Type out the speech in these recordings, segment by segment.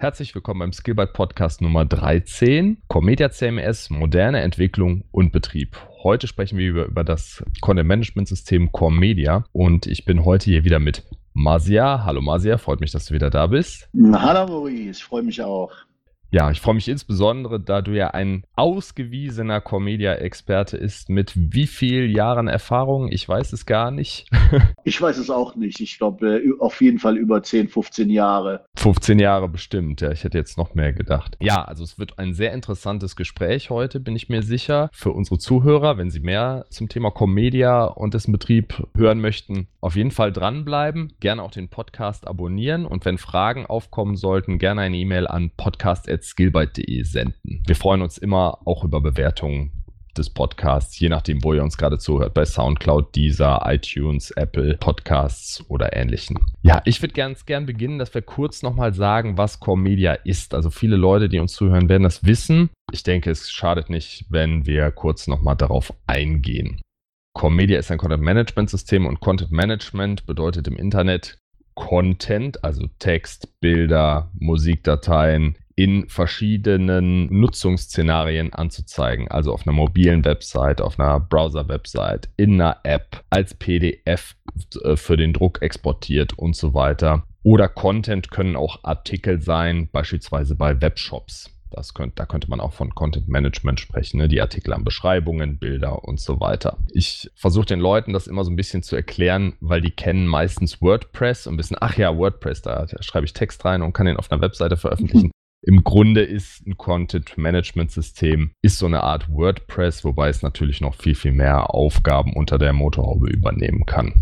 Herzlich willkommen beim Skillbyte Podcast Nummer 13, Comedia CMS, moderne Entwicklung und Betrieb. Heute sprechen wir über, über das Content Management System Core Media und ich bin heute hier wieder mit Masia. Hallo Masia, freut mich, dass du wieder da bist. Hallo Maurice, freue mich auch. Ja, ich freue mich insbesondere, da du ja ein ausgewiesener Comedia-Experte ist mit wie viel Jahren Erfahrung? Ich weiß es gar nicht. ich weiß es auch nicht. Ich glaube, äh, auf jeden Fall über 10, 15 Jahre. 15 Jahre bestimmt, ja. Ich hätte jetzt noch mehr gedacht. Ja, also es wird ein sehr interessantes Gespräch heute, bin ich mir sicher. Für unsere Zuhörer, wenn sie mehr zum Thema Comedia und dessen Betrieb hören möchten, auf jeden Fall dranbleiben. Gerne auch den Podcast abonnieren und wenn Fragen aufkommen sollten, gerne eine E-Mail an podcast@ skillbyte.de senden. Wir freuen uns immer auch über Bewertungen des Podcasts, je nachdem, wo ihr uns gerade zuhört, bei Soundcloud, Deezer, iTunes, Apple Podcasts oder ähnlichen. Ja, ich würde ganz gern beginnen, dass wir kurz nochmal sagen, was Core Media ist. Also viele Leute, die uns zuhören, werden das wissen. Ich denke, es schadet nicht, wenn wir kurz nochmal darauf eingehen. Core Media ist ein Content Management System und Content Management bedeutet im Internet Content, also Text, Bilder, Musikdateien, in verschiedenen Nutzungsszenarien anzuzeigen. Also auf einer mobilen Website, auf einer Browser-Website, in einer App, als PDF äh, für den Druck exportiert und so weiter. Oder Content können auch Artikel sein, beispielsweise bei Webshops. Das könnt, da könnte man auch von Content Management sprechen, ne? die Artikel an Beschreibungen, Bilder und so weiter. Ich versuche den Leuten das immer so ein bisschen zu erklären, weil die kennen meistens WordPress und wissen, ach ja, WordPress, da, da schreibe ich Text rein und kann den auf einer Webseite veröffentlichen. Im Grunde ist ein Content Management System ist so eine Art WordPress, wobei es natürlich noch viel, viel mehr Aufgaben unter der Motorhaube übernehmen kann.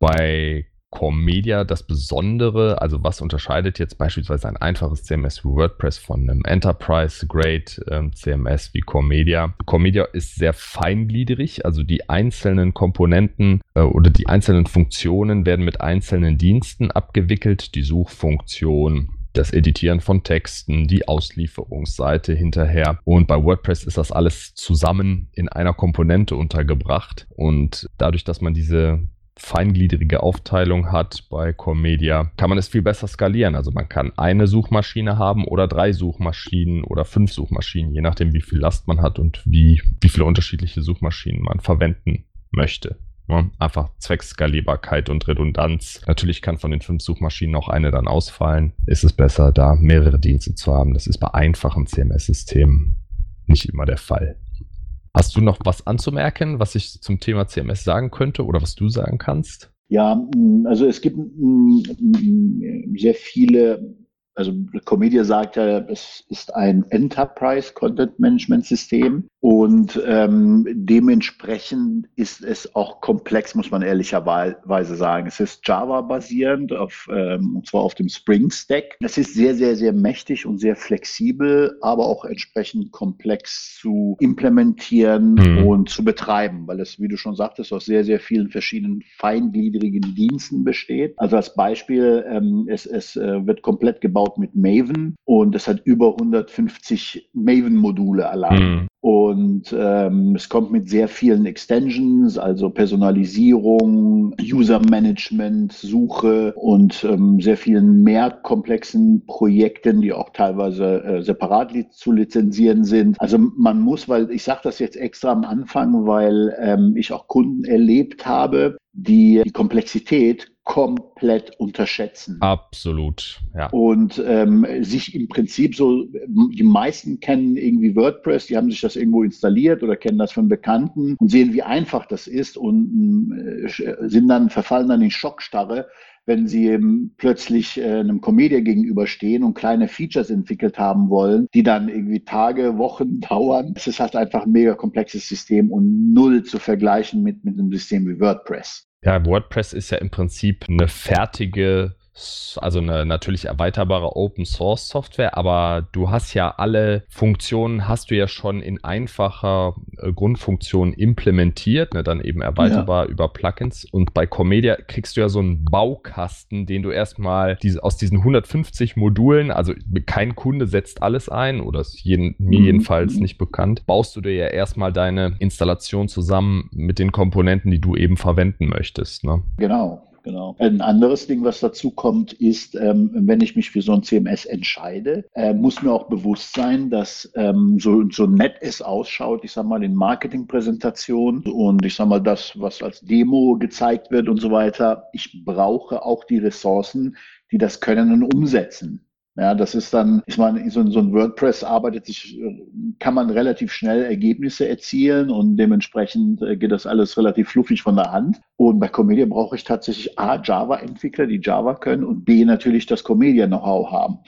Bei Core Media das Besondere, also was unterscheidet jetzt beispielsweise ein einfaches CMS wie WordPress von einem Enterprise Grade ähm, CMS wie Core Media? Core Media ist sehr feingliedrig, also die einzelnen Komponenten äh, oder die einzelnen Funktionen werden mit einzelnen Diensten abgewickelt. Die Suchfunktion, das Editieren von Texten, die Auslieferungsseite hinterher. Und bei WordPress ist das alles zusammen in einer Komponente untergebracht. Und dadurch, dass man diese feingliedrige Aufteilung hat bei Comedia, kann man es viel besser skalieren. Also man kann eine Suchmaschine haben oder drei Suchmaschinen oder fünf Suchmaschinen, je nachdem, wie viel Last man hat und wie, wie viele unterschiedliche Suchmaschinen man verwenden möchte. Ja, einfach Zweckskalierbarkeit und Redundanz. Natürlich kann von den fünf Suchmaschinen auch eine dann ausfallen. Ist es besser, da mehrere Dienste zu haben. Das ist bei einfachen CMS-Systemen nicht immer der Fall. Hast du noch was anzumerken, was ich zum Thema CMS sagen könnte oder was du sagen kannst? Ja, also es gibt sehr viele also Comedia sagt ja, es ist ein Enterprise Content Management System und ähm, dementsprechend ist es auch komplex, muss man ehrlicherweise sagen. Es ist Java basierend auf, ähm, und zwar auf dem Spring Stack. Es ist sehr, sehr, sehr mächtig und sehr flexibel, aber auch entsprechend komplex zu implementieren mhm. und zu betreiben, weil es, wie du schon sagtest, aus sehr, sehr vielen verschiedenen feingliedrigen Diensten besteht. Also als Beispiel, ähm, es, es äh, wird komplett gebaut mit Maven und es hat über 150 Maven-Module allein. Mhm. Und ähm, es kommt mit sehr vielen Extensions, also Personalisierung, User-Management, Suche und ähm, sehr vielen mehr komplexen Projekten, die auch teilweise äh, separat li zu lizenzieren sind. Also man muss, weil ich sage das jetzt extra am Anfang, weil ähm, ich auch Kunden erlebt habe, die die Komplexität komplett unterschätzen. Absolut, ja. Und ähm, sich im Prinzip so, die meisten kennen irgendwie WordPress, die haben sich das irgendwo installiert oder kennen das von Bekannten und sehen, wie einfach das ist und äh, sind dann, verfallen dann in Schockstarre, wenn sie eben plötzlich äh, einem Comedia gegenüberstehen und kleine Features entwickelt haben wollen, die dann irgendwie Tage, Wochen dauern. Es ist halt einfach ein mega komplexes System und null zu vergleichen mit, mit einem System wie WordPress. Ja, WordPress ist ja im Prinzip eine fertige also eine natürlich erweiterbare Open Source Software, aber du hast ja alle Funktionen, hast du ja schon in einfacher äh, Grundfunktion implementiert, ne, dann eben erweiterbar ja. über Plugins. Und bei Comedia kriegst du ja so einen Baukasten, den du erstmal diese, aus diesen 150 Modulen, also kein Kunde setzt alles ein oder ist jeden, mir mhm. jedenfalls nicht bekannt, baust du dir ja erstmal deine Installation zusammen mit den Komponenten, die du eben verwenden möchtest. Ne? Genau. Genau. Ein anderes Ding, was dazu kommt, ist, ähm, wenn ich mich für so ein CMS entscheide, äh, muss mir auch bewusst sein, dass ähm, so, so nett es ausschaut, ich sag mal, in Marketingpräsentationen und ich sag mal, das, was als Demo gezeigt wird und so weiter, ich brauche auch die Ressourcen, die das können und umsetzen. Ja, das ist dann, ich meine, so, ein WordPress arbeitet sich, kann man relativ schnell Ergebnisse erzielen und dementsprechend äh, geht das alles relativ fluffig von der Hand. Und bei Comedia brauche ich tatsächlich A, Java-Entwickler, die Java können und B, natürlich das Comedia-Know-how haben.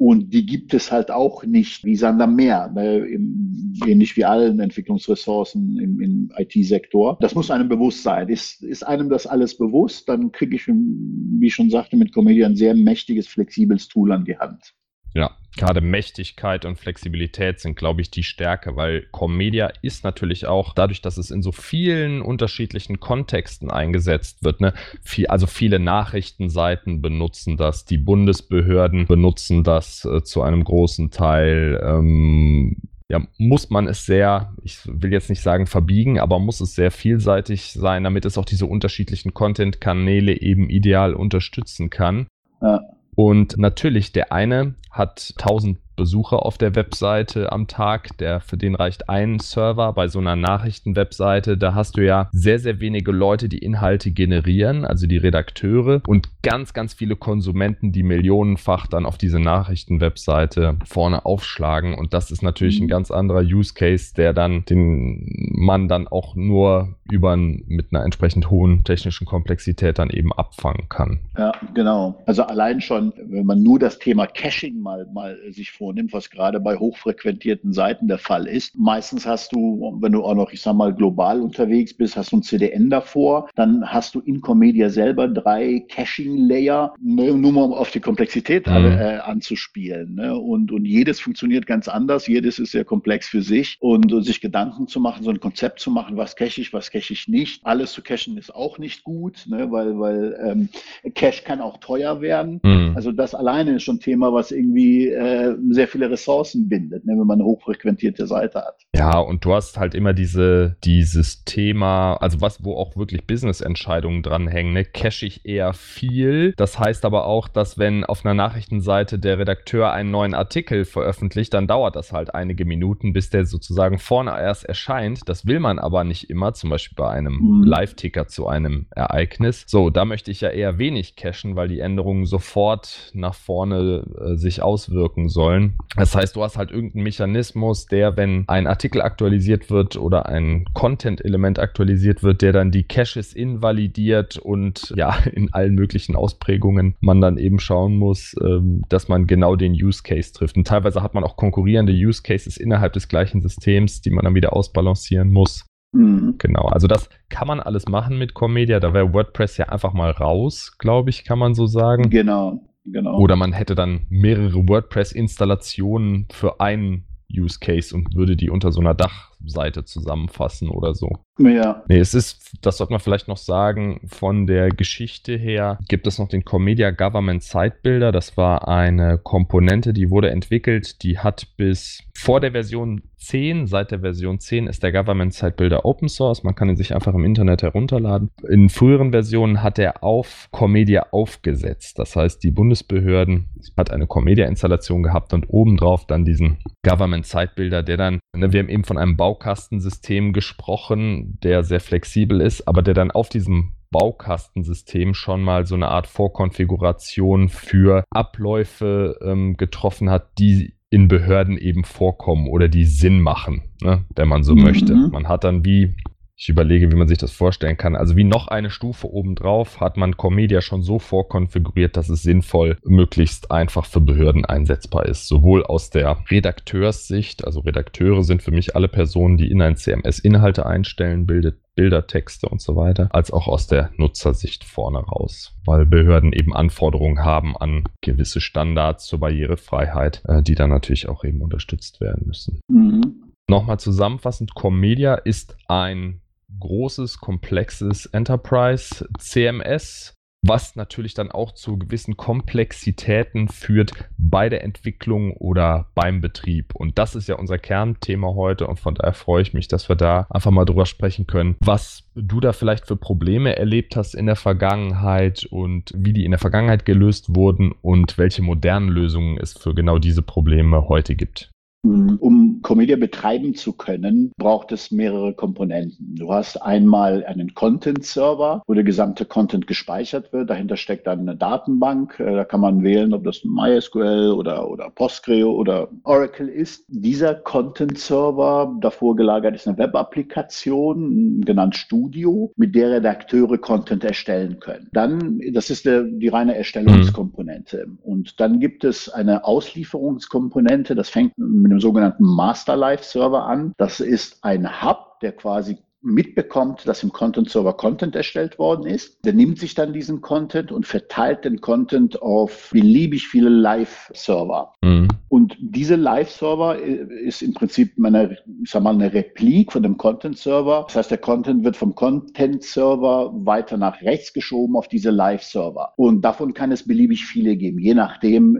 Und die gibt es halt auch nicht wie Sander mehr, ne, im, ähnlich wie allen Entwicklungsressourcen im, im IT-Sektor. Das muss einem bewusst sein. Ist, ist einem das alles bewusst, dann kriege ich, wie ich schon sagte, mit Comedia ein sehr mächtiges, flexibles Tool an die Hand. Ja, gerade Mächtigkeit und Flexibilität sind, glaube ich, die Stärke, weil Commedia ist natürlich auch dadurch, dass es in so vielen unterschiedlichen Kontexten eingesetzt wird. Ne? Viel, also viele Nachrichtenseiten benutzen das, die Bundesbehörden benutzen das äh, zu einem großen Teil. Ähm, ja, muss man es sehr, ich will jetzt nicht sagen verbiegen, aber muss es sehr vielseitig sein, damit es auch diese unterschiedlichen Content-Kanäle eben ideal unterstützen kann. Ja. Und natürlich, der eine hat 1000 Besucher auf der Webseite am Tag. Der, für den reicht ein Server bei so einer Nachrichtenwebseite. Da hast du ja sehr, sehr wenige Leute, die Inhalte generieren, also die Redakteure und ganz, ganz viele Konsumenten, die millionenfach dann auf diese Nachrichtenwebseite vorne aufschlagen. Und das ist natürlich ein mhm. ganz anderer Use Case, der dann den man dann auch nur über mit einer entsprechend hohen technischen Komplexität dann eben abfangen kann. Ja, genau. Also allein schon, wenn man nur das Thema Caching mal, mal sich vornimmt, vornimmt, was gerade bei hochfrequentierten Seiten der Fall ist. Meistens hast du, wenn du auch noch, ich sag mal, global unterwegs bist, hast du ein CDN davor, dann hast du in Comedia selber drei Caching-Layer, ne, nur mal um auf die Komplexität mhm. äh, anzuspielen. Ne? Und, und jedes funktioniert ganz anders, jedes ist sehr komplex für sich und, und sich Gedanken zu machen, so ein Konzept zu machen, was cache ich, was cache ich nicht. Alles zu cachen ist auch nicht gut, ne? weil, weil ähm, Cache kann auch teuer werden. Mhm. Also das alleine ist schon ein Thema, was irgendwie äh, sehr sehr viele Ressourcen bindet, ne, wenn man eine hochfrequentierte Seite hat. Ja, und du hast halt immer diese, dieses Thema, also was, wo auch wirklich Business-Entscheidungen dranhängen, ne? Cache ich eher viel. Das heißt aber auch, dass wenn auf einer Nachrichtenseite der Redakteur einen neuen Artikel veröffentlicht, dann dauert das halt einige Minuten, bis der sozusagen vorne erst erscheint. Das will man aber nicht immer, zum Beispiel bei einem mhm. Live-Ticker zu einem Ereignis. So, da möchte ich ja eher wenig cachen, weil die Änderungen sofort nach vorne äh, sich auswirken sollen. Das heißt, du hast halt irgendeinen Mechanismus, der, wenn ein Artikel aktualisiert wird oder ein Content-Element aktualisiert wird, der dann die Caches invalidiert und ja, in allen möglichen Ausprägungen man dann eben schauen muss, ähm, dass man genau den Use Case trifft. Und teilweise hat man auch konkurrierende Use Cases innerhalb des gleichen Systems, die man dann wieder ausbalancieren muss. Mhm. Genau, also das kann man alles machen mit Comedia. Da wäre WordPress ja einfach mal raus, glaube ich, kann man so sagen. Genau. Genau. Oder man hätte dann mehrere WordPress-Installationen für einen Use Case und würde die unter so einer Dachseite zusammenfassen oder so. Ja. Nee, es ist, das sollte man vielleicht noch sagen, von der Geschichte her gibt es noch den Comedia Government Site Das war eine Komponente, die wurde entwickelt, die hat bis vor der Version 10, seit der Version 10 ist der Government Site Open Source. Man kann ihn sich einfach im Internet herunterladen. In früheren Versionen hat er auf Comedia aufgesetzt. Das heißt, die Bundesbehörden hat eine Comedia-Installation gehabt und obendrauf dann diesen Government Site der dann, ne, wir haben eben von einem Baukastensystem gesprochen, der sehr flexibel ist, aber der dann auf diesem Baukastensystem schon mal so eine Art Vorkonfiguration für Abläufe ähm, getroffen hat, die in Behörden eben vorkommen oder die Sinn machen, ne, wenn man so mhm. möchte. Man hat dann wie ich überlege, wie man sich das vorstellen kann. Also wie noch eine Stufe obendrauf hat man Comedia schon so vorkonfiguriert, dass es sinnvoll möglichst einfach für Behörden einsetzbar ist. Sowohl aus der Redakteurssicht, also Redakteure sind für mich alle Personen, die in ein CMS Inhalte einstellen, bildet Bilder, Texte und so weiter, als auch aus der Nutzersicht vorne raus, weil Behörden eben Anforderungen haben an gewisse Standards zur Barrierefreiheit, äh, die dann natürlich auch eben unterstützt werden müssen. Mhm. Nochmal zusammenfassend, Comedia ist ein großes, komplexes Enterprise CMS was natürlich dann auch zu gewissen Komplexitäten führt bei der Entwicklung oder beim Betrieb. Und das ist ja unser Kernthema heute und von daher freue ich mich, dass wir da einfach mal drüber sprechen können, was du da vielleicht für Probleme erlebt hast in der Vergangenheit und wie die in der Vergangenheit gelöst wurden und welche modernen Lösungen es für genau diese Probleme heute gibt. Um Comedia betreiben zu können, braucht es mehrere Komponenten. Du hast einmal einen Content-Server, wo der gesamte Content gespeichert wird. Dahinter steckt dann eine Datenbank. Äh, da kann man wählen, ob das MySQL oder, oder Postgre oder Oracle ist. Dieser Content-Server, davor gelagert ist eine Web-Applikation, genannt Studio, mit der Redakteure Content erstellen können. Dann, das ist der, die reine Erstellungskomponente. Mhm. Und dann gibt es eine Auslieferungskomponente, das fängt mit mit dem sogenannten Master Live Server an. Das ist ein Hub, der quasi mitbekommt, dass im Content Server Content erstellt worden ist. Der nimmt sich dann diesen Content und verteilt den Content auf beliebig viele Live-Server. Mhm. Und diese Live-Server ist im Prinzip eine, ich sag mal, eine Replik von dem Content-Server. Das heißt, der Content wird vom Content-Server weiter nach rechts geschoben auf diese Live-Server. Und davon kann es beliebig viele geben, je nachdem,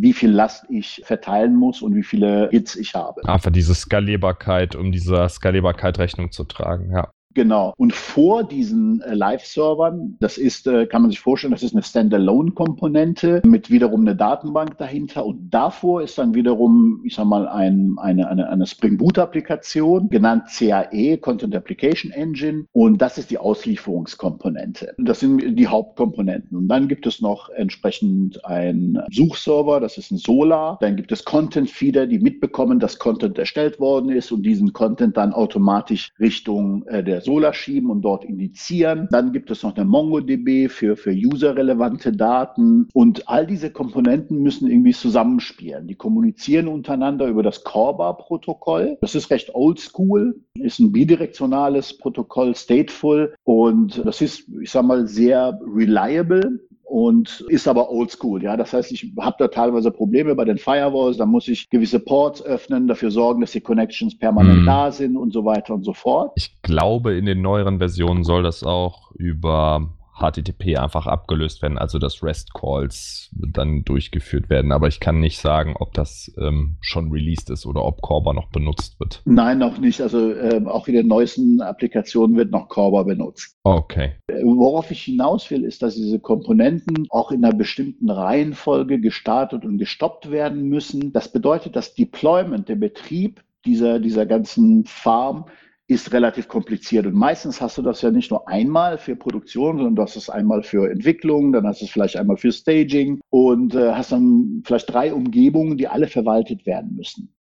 wie viel Last ich verteilen muss und wie viele Hits ich habe. Einfach diese Skalierbarkeit, um dieser Skalierbarkeit Rechnung zu tragen, ja. Genau. Und vor diesen äh, Live-Servern, das ist, äh, kann man sich vorstellen, das ist eine Standalone-Komponente mit wiederum eine Datenbank dahinter. Und davor ist dann wiederum, ich sag mal, ein, eine, eine, eine Spring Boot-Applikation, genannt CAE, Content Application Engine. Und das ist die Auslieferungskomponente. Das sind die Hauptkomponenten. Und dann gibt es noch entsprechend ein Suchserver, das ist ein Solar. Dann gibt es Content-Feeder, die mitbekommen, dass Content erstellt worden ist und diesen Content dann automatisch Richtung äh, der Solar schieben und dort indizieren. Dann gibt es noch eine MongoDB für, für userrelevante Daten. Und all diese Komponenten müssen irgendwie zusammenspielen. Die kommunizieren untereinander über das Corba-Protokoll. Das ist recht oldschool, ist ein bidirektionales Protokoll, stateful. Und das ist, ich sag mal, sehr reliable und ist aber oldschool. Ja, das heißt, ich habe da teilweise Probleme bei den Firewalls. Da muss ich gewisse Ports öffnen, dafür sorgen, dass die Connections permanent hm. da sind und so weiter und so fort. Ich glaube, in den neueren Versionen soll das auch über HTTP einfach abgelöst werden, also dass REST-Calls dann durchgeführt werden. Aber ich kann nicht sagen, ob das ähm, schon released ist oder ob Corba noch benutzt wird. Nein, noch nicht. Also ähm, auch in den neuesten Applikationen wird noch Corba benutzt. Okay. Äh, worauf ich hinaus will, ist, dass diese Komponenten auch in einer bestimmten Reihenfolge gestartet und gestoppt werden müssen. Das bedeutet, dass Deployment, der Betrieb dieser, dieser ganzen Farm ist relativ kompliziert. Und meistens hast du das ja nicht nur einmal für Produktion, sondern du hast es einmal für Entwicklung, dann hast du es vielleicht einmal für Staging und äh, hast dann vielleicht drei Umgebungen, die alle verwaltet werden müssen.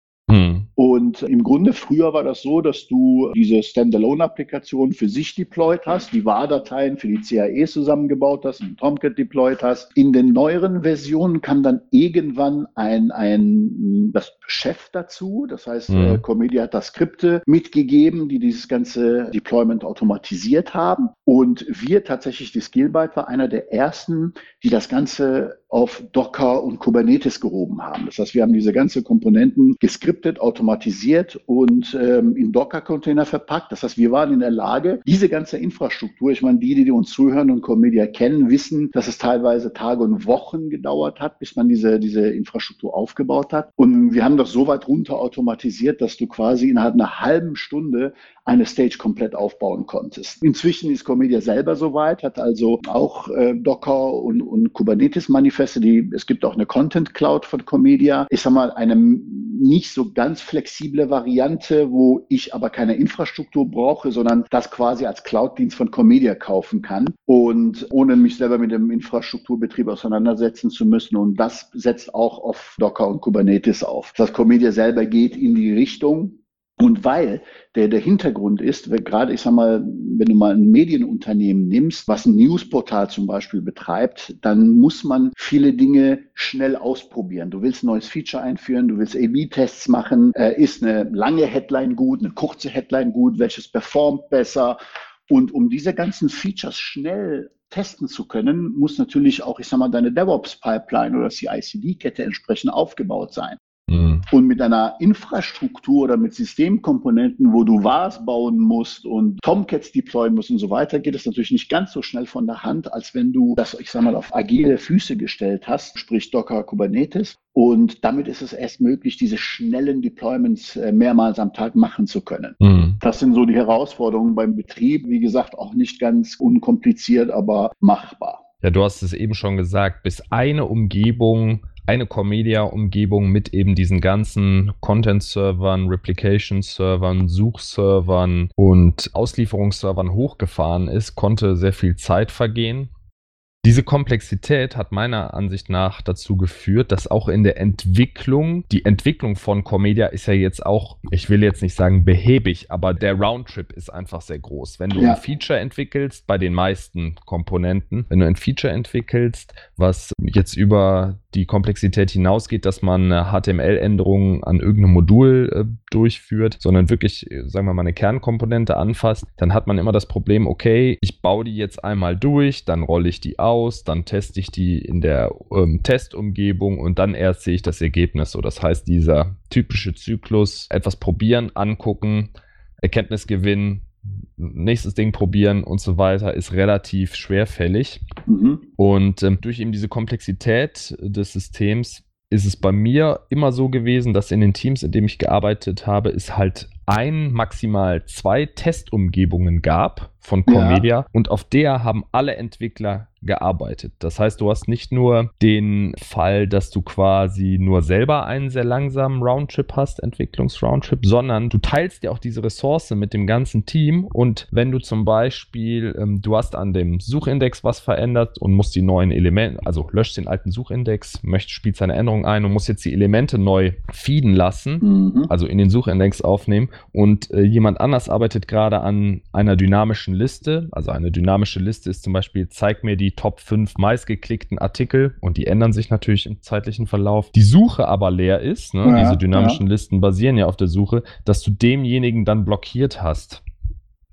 Und im Grunde früher war das so, dass du diese Standalone-Applikation für sich deployed hast, die WAR-Dateien für die CAE zusammengebaut hast, und Tomcat deployed hast. In den neueren Versionen kam dann irgendwann ein, ein das Chef dazu. Das heißt, mhm. äh, Comedia hat da Skripte mitgegeben, die dieses ganze Deployment automatisiert haben. Und wir tatsächlich, die Skillbyte war einer der ersten, die das Ganze auf Docker und Kubernetes gehoben haben. Das heißt, wir haben diese ganze Komponenten geskriptet, automatisiert und ähm, in Docker-Container verpackt. Das heißt, wir waren in der Lage, diese ganze Infrastruktur, ich meine, die, die uns zuhören und Comedia kennen, wissen, dass es teilweise Tage und Wochen gedauert hat, bis man diese, diese Infrastruktur aufgebaut hat. Und wir haben das so weit runter automatisiert, dass du quasi innerhalb einer halben Stunde eine Stage komplett aufbauen konntest. Inzwischen ist Comedia selber soweit, hat also auch äh, Docker und, und Kubernetes-Manifeste. Die, es gibt auch eine Content Cloud von Comedia. Ich sag mal, eine nicht so ganz flexible Variante, wo ich aber keine Infrastruktur brauche, sondern das quasi als Cloud-Dienst von Comedia kaufen kann und ohne mich selber mit dem Infrastrukturbetrieb auseinandersetzen zu müssen. Und das setzt auch auf Docker und Kubernetes auf. Das Comedia selber geht in die Richtung, und weil der, der Hintergrund ist, gerade, ich sag mal, wenn du mal ein Medienunternehmen nimmst, was ein Newsportal zum Beispiel betreibt, dann muss man viele Dinge schnell ausprobieren. Du willst ein neues Feature einführen, du willst A-B-Tests machen. Äh, ist eine lange Headline gut, eine kurze Headline gut, welches performt besser? Und um diese ganzen Features schnell testen zu können, muss natürlich auch, ich sag mal, deine DevOps-Pipeline oder CI-CD-Kette entsprechend aufgebaut sein. Mhm. Und mit einer Infrastruktur oder mit Systemkomponenten, wo du VARs bauen musst und Tomcats deployen musst und so weiter, geht es natürlich nicht ganz so schnell von der Hand, als wenn du das, ich sag mal, auf agile Füße gestellt hast, sprich Docker, Kubernetes. Und damit ist es erst möglich, diese schnellen Deployments äh, mehrmals am Tag machen zu können. Mhm. Das sind so die Herausforderungen beim Betrieb. Wie gesagt, auch nicht ganz unkompliziert, aber machbar. Ja, du hast es eben schon gesagt, bis eine Umgebung eine Comedia-Umgebung mit eben diesen ganzen Content-Servern, Replication-Servern, Suchservern und Auslieferungsservern hochgefahren ist, konnte sehr viel Zeit vergehen. Diese Komplexität hat meiner Ansicht nach dazu geführt, dass auch in der Entwicklung, die Entwicklung von Comedia ist ja jetzt auch, ich will jetzt nicht sagen behäbig, aber der Roundtrip ist einfach sehr groß. Wenn du ja. ein Feature entwickelst, bei den meisten Komponenten, wenn du ein Feature entwickelst, was jetzt über die Komplexität hinausgeht, dass man HTML-Änderungen an irgendeinem Modul äh, durchführt, sondern wirklich, äh, sagen wir mal, eine Kernkomponente anfasst, dann hat man immer das Problem, okay, ich baue die jetzt einmal durch, dann rolle ich die aus, dann teste ich die in der ähm, Testumgebung und dann erst sehe ich das Ergebnis. So, das heißt, dieser typische Zyklus, etwas probieren, angucken, Erkenntnis gewinnen, nächstes Ding probieren und so weiter, ist relativ schwerfällig. Mhm. Und ähm, durch eben diese Komplexität des Systems ist es bei mir immer so gewesen, dass in den Teams, in denen ich gearbeitet habe, es halt ein, maximal zwei Testumgebungen gab von Comedia ja. und auf der haben alle Entwickler gearbeitet. Das heißt, du hast nicht nur den Fall, dass du quasi nur selber einen sehr langsamen Roundtrip hast, Entwicklungsroundtrip, sondern du teilst dir auch diese Ressource mit dem ganzen Team und wenn du zum Beispiel, ähm, du hast an dem Suchindex was verändert und musst die neuen Elemente, also löscht den alten Suchindex, möchtest, spielst eine Änderung ein und musst jetzt die Elemente neu feeden lassen, mhm. also in den Suchindex aufnehmen und äh, jemand anders arbeitet gerade an einer dynamischen Liste, also eine dynamische Liste ist zum Beispiel, zeig mir die die Top 5 meistgeklickten Artikel und die ändern sich natürlich im zeitlichen Verlauf. Die Suche aber leer ist, ne? ja, diese dynamischen ja. Listen basieren ja auf der Suche, dass du demjenigen dann blockiert hast.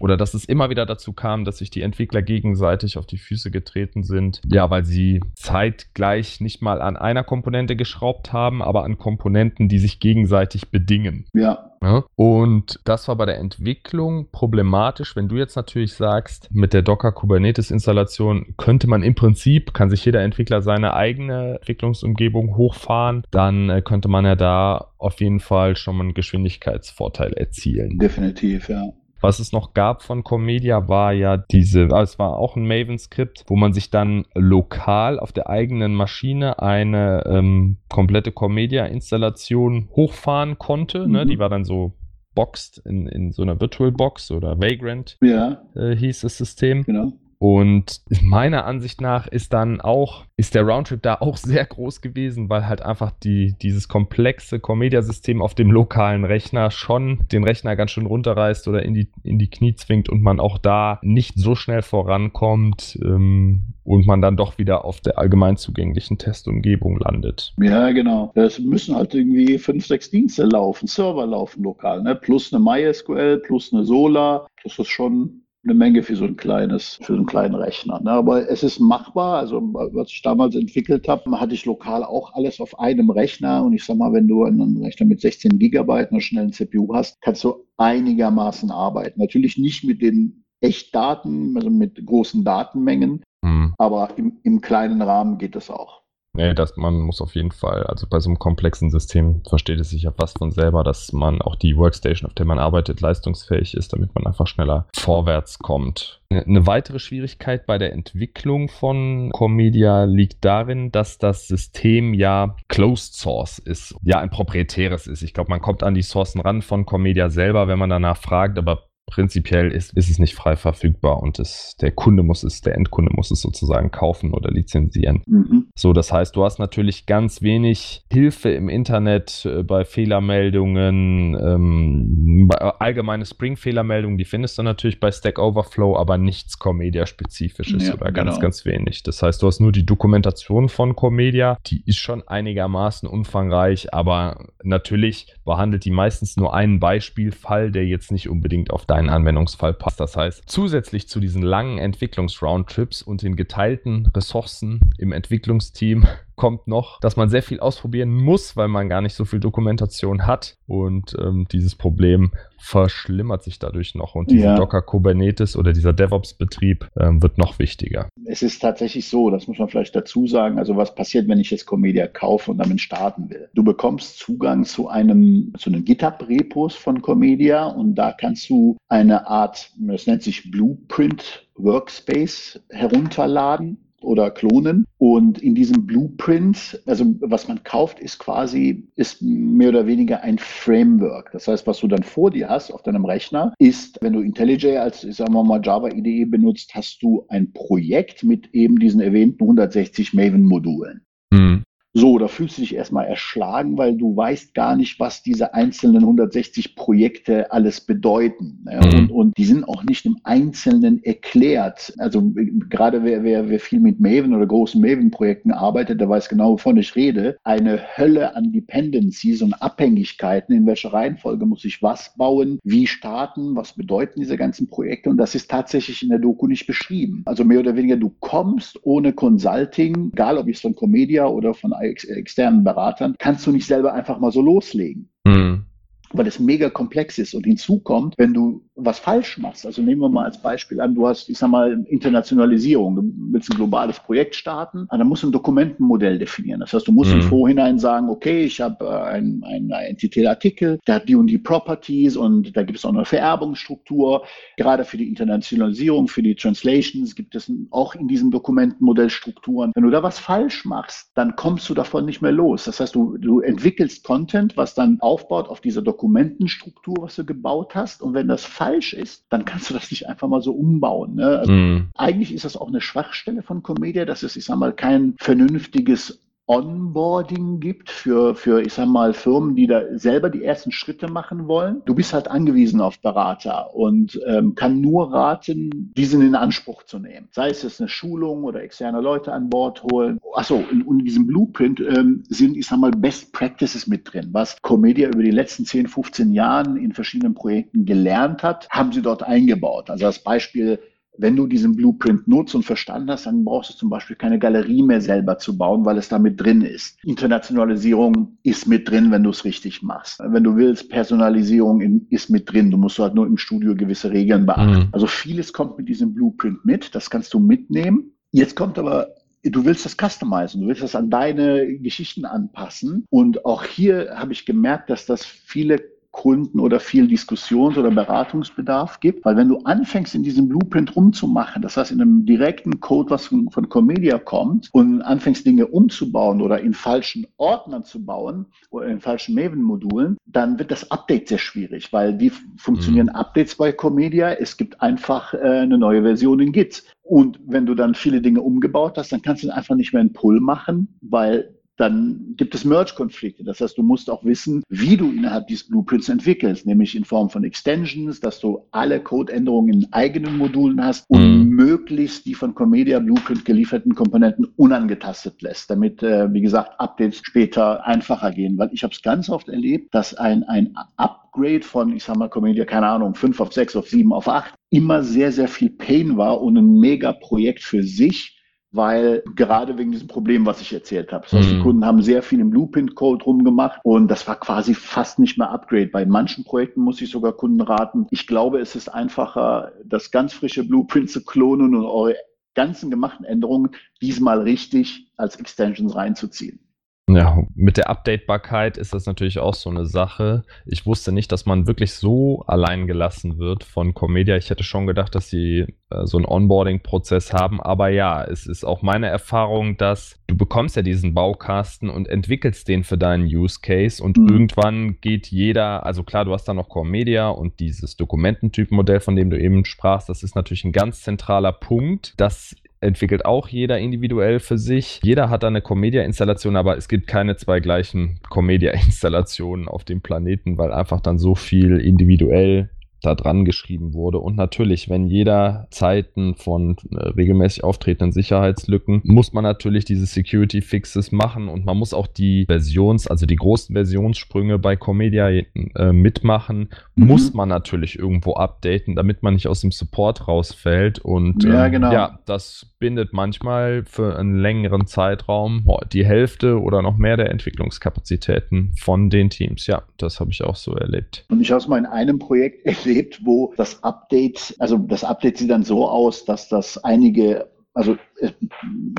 Oder dass es immer wieder dazu kam, dass sich die Entwickler gegenseitig auf die Füße getreten sind. Ja, weil sie zeitgleich nicht mal an einer Komponente geschraubt haben, aber an Komponenten, die sich gegenseitig bedingen. Ja. Ja? Und das war bei der Entwicklung problematisch. Wenn du jetzt natürlich sagst, mit der Docker Kubernetes Installation könnte man im Prinzip, kann sich jeder Entwickler seine eigene Entwicklungsumgebung hochfahren, dann äh, könnte man ja da auf jeden Fall schon mal einen Geschwindigkeitsvorteil erzielen. Definitiv, ja. Was es noch gab von Comedia war ja diese, ah, es war auch ein Maven-Skript, wo man sich dann lokal auf der eigenen Maschine eine ähm, komplette Comedia-Installation hochfahren konnte. Mhm. Ne? Die war dann so boxed in, in so einer Virtual Box oder Vagrant ja. äh, hieß das System. Genau. Und meiner Ansicht nach ist dann auch, ist der Roundtrip da auch sehr groß gewesen, weil halt einfach die, dieses komplexe Comedia-System auf dem lokalen Rechner schon den Rechner ganz schön runterreißt oder in die, in die Knie zwingt und man auch da nicht so schnell vorankommt ähm, und man dann doch wieder auf der allgemein zugänglichen Testumgebung landet. Ja, genau. Es müssen halt irgendwie fünf, sechs Dienste laufen, Server laufen lokal, ne? plus eine MySQL, plus eine Solar. Das ist schon eine Menge für so ein kleines, für so einen kleinen Rechner. Ne? Aber es ist machbar. Also was ich damals entwickelt habe, hatte ich lokal auch alles auf einem Rechner. Und ich sag mal, wenn du einen Rechner mit 16 Gigabyte, einer schnellen CPU hast, kannst du einigermaßen arbeiten. Natürlich nicht mit den Echtdaten, also mit großen Datenmengen, mhm. aber im, im kleinen Rahmen geht das auch. Nee, dass man muss auf jeden Fall, also bei so einem komplexen System versteht es sich ja fast von selber, dass man auch die Workstation, auf der man arbeitet, leistungsfähig ist, damit man einfach schneller vorwärts kommt. Eine weitere Schwierigkeit bei der Entwicklung von Comedia liegt darin, dass das System ja closed source ist, ja ein proprietäres ist. Ich glaube, man kommt an die Sourcen ran von Comedia selber, wenn man danach fragt, aber prinzipiell ist, ist es nicht frei verfügbar und es, der Kunde muss es, der Endkunde muss es sozusagen kaufen oder lizenzieren. Mhm. So, das heißt, du hast natürlich ganz wenig Hilfe im Internet äh, bei Fehlermeldungen, ähm, bei, äh, allgemeine Spring-Fehlermeldungen, die findest du natürlich bei Stack Overflow, aber nichts Comedia-spezifisches ja, oder ganz, genau. ganz wenig. Das heißt, du hast nur die Dokumentation von Comedia, die ist schon einigermaßen umfangreich, aber natürlich behandelt die meistens nur einen Beispielfall, der jetzt nicht unbedingt auf dein deinen Anwendungsfall passt. Das heißt, zusätzlich zu diesen langen Entwicklungsroundtrips und den geteilten Ressourcen im Entwicklungsteam kommt noch, dass man sehr viel ausprobieren muss, weil man gar nicht so viel Dokumentation hat. Und ähm, dieses Problem verschlimmert sich dadurch noch. Und dieser ja. Docker Kubernetes oder dieser DevOps-Betrieb ähm, wird noch wichtiger. Es ist tatsächlich so, das muss man vielleicht dazu sagen. Also was passiert, wenn ich jetzt Comedia kaufe und damit starten will? Du bekommst Zugang zu einem, zu einem GitHub-Repos von Comedia und da kannst du eine Art, das nennt sich Blueprint Workspace herunterladen oder klonen. Und in diesem Blueprint, also was man kauft, ist quasi, ist mehr oder weniger ein Framework. Das heißt, was du dann vor dir hast auf deinem Rechner, ist, wenn du IntelliJ als, sagen wir mal, Java IDE benutzt, hast du ein Projekt mit eben diesen erwähnten 160 Maven-Modulen. Mhm. So, da fühlst du dich erstmal erschlagen, weil du weißt gar nicht, was diese einzelnen 160 Projekte alles bedeuten. Mhm. Und, und, die sind auch nicht im Einzelnen erklärt. Also gerade wer, wer, wer viel mit Maven oder großen Maven-Projekten arbeitet, der weiß genau, wovon ich rede. Eine Hölle an Dependencies und Abhängigkeiten, in welcher Reihenfolge muss ich was bauen, wie starten, was bedeuten diese ganzen Projekte. Und das ist tatsächlich in der Doku nicht beschrieben. Also mehr oder weniger, du kommst ohne Consulting, egal ob ich es von Comedia oder von externen Beratern, kannst du nicht selber einfach mal so loslegen. Mhm weil es mega komplex ist. Und hinzu kommt, wenn du was falsch machst, also nehmen wir mal als Beispiel an, du hast, ich sag mal, Internationalisierung, du willst ein globales Projekt starten, dann musst du ein Dokumentenmodell definieren. Das heißt, du musst mhm. im Vorhinein sagen, okay, ich habe äh, ein, ein Entitätartikel, der hat die und die Properties und da gibt es auch eine Vererbungsstruktur. Gerade für die Internationalisierung, für die Translations gibt es auch in diesem Dokumentenmodell Strukturen. Wenn du da was falsch machst, dann kommst du davon nicht mehr los. Das heißt, du, du entwickelst Content, was dann aufbaut auf dieser Dokumentenstruktur Dokumentenstruktur, was du gebaut hast. Und wenn das falsch ist, dann kannst du das nicht einfach mal so umbauen. Ne? Also mm. Eigentlich ist das auch eine Schwachstelle von Comedia, dass es, ich sag mal, kein vernünftiges Onboarding gibt für, für, ich sag mal, Firmen, die da selber die ersten Schritte machen wollen. Du bist halt angewiesen auf Berater und ähm, kann nur raten, diesen in Anspruch zu nehmen. Sei es jetzt eine Schulung oder externe Leute an Bord holen. Achso, in, in diesem Blueprint ähm, sind, ich sag mal, Best Practices mit drin. Was Comedia über die letzten 10, 15 Jahren in verschiedenen Projekten gelernt hat, haben sie dort eingebaut. Also als Beispiel wenn du diesen Blueprint nutzt und verstanden hast, dann brauchst du zum Beispiel keine Galerie mehr selber zu bauen, weil es da mit drin ist. Internationalisierung ist mit drin, wenn du es richtig machst. Wenn du willst, Personalisierung in, ist mit drin. Du musst halt nur im Studio gewisse Regeln beachten. Mhm. Also vieles kommt mit diesem Blueprint mit. Das kannst du mitnehmen. Jetzt kommt aber du willst das customizen, du willst das an deine Geschichten anpassen. Und auch hier habe ich gemerkt, dass das viele Kunden oder viel Diskussions- oder Beratungsbedarf gibt. Weil wenn du anfängst, in diesem Blueprint rumzumachen, das heißt in einem direkten Code, was von, von Comedia kommt, und anfängst Dinge umzubauen oder in falschen Ordnern zu bauen oder in falschen Maven-Modulen, dann wird das Update sehr schwierig, weil wie funktionieren mhm. Updates bei Comedia? Es gibt einfach äh, eine neue Version in Git. Und wenn du dann viele Dinge umgebaut hast, dann kannst du einfach nicht mehr einen Pull machen, weil dann gibt es Merge-Konflikte. Das heißt, du musst auch wissen, wie du innerhalb dieses Blueprints entwickelst, nämlich in Form von Extensions, dass du alle Codeänderungen in eigenen Modulen hast und mhm. möglichst die von Comedia Blueprint gelieferten Komponenten unangetastet lässt, damit, äh, wie gesagt, Updates später einfacher gehen. Weil ich habe es ganz oft erlebt, dass ein, ein Upgrade von, ich sag mal, Comedia, keine Ahnung, 5 auf 6, auf 7, auf 8, immer sehr, sehr viel Pain war und ein Mega-Projekt für sich weil gerade wegen diesem Problem, was ich erzählt habe. Das heißt, die mhm. Kunden haben sehr viel im Blueprint-Code rumgemacht und das war quasi fast nicht mehr Upgrade. Bei manchen Projekten muss ich sogar Kunden raten. Ich glaube, es ist einfacher, das ganz frische Blueprint zu klonen und eure ganzen gemachten Änderungen diesmal richtig als Extensions reinzuziehen. Ja, mit der Updatebarkeit ist das natürlich auch so eine Sache. Ich wusste nicht, dass man wirklich so allein gelassen wird von Comedia. Ich hätte schon gedacht, dass sie äh, so einen Onboarding-Prozess haben. Aber ja, es ist auch meine Erfahrung, dass du bekommst ja diesen Baukasten und entwickelst den für deinen Use Case und mhm. irgendwann geht jeder, also klar, du hast da noch Comedia und dieses Dokumententypenmodell, von dem du eben sprachst, das ist natürlich ein ganz zentraler Punkt. Das entwickelt auch jeder individuell für sich. Jeder hat da eine Comedia-Installation, aber es gibt keine zwei gleichen Comedia-Installationen auf dem Planeten, weil einfach dann so viel individuell da dran geschrieben wurde. Und natürlich, wenn jeder Zeiten von äh, regelmäßig auftretenden Sicherheitslücken, muss man natürlich diese Security Fixes machen und man muss auch die Versions, also die großen Versionssprünge bei Comedia äh, mitmachen, mhm. muss man natürlich irgendwo updaten, damit man nicht aus dem Support rausfällt. Und ja, ähm, genau. ja, das bindet manchmal für einen längeren Zeitraum die Hälfte oder noch mehr der Entwicklungskapazitäten von den Teams. Ja, das habe ich auch so erlebt. Und ich habe es mal in einem Projekt erlebt, wo das Update, also das Update sieht dann so aus, dass das einige also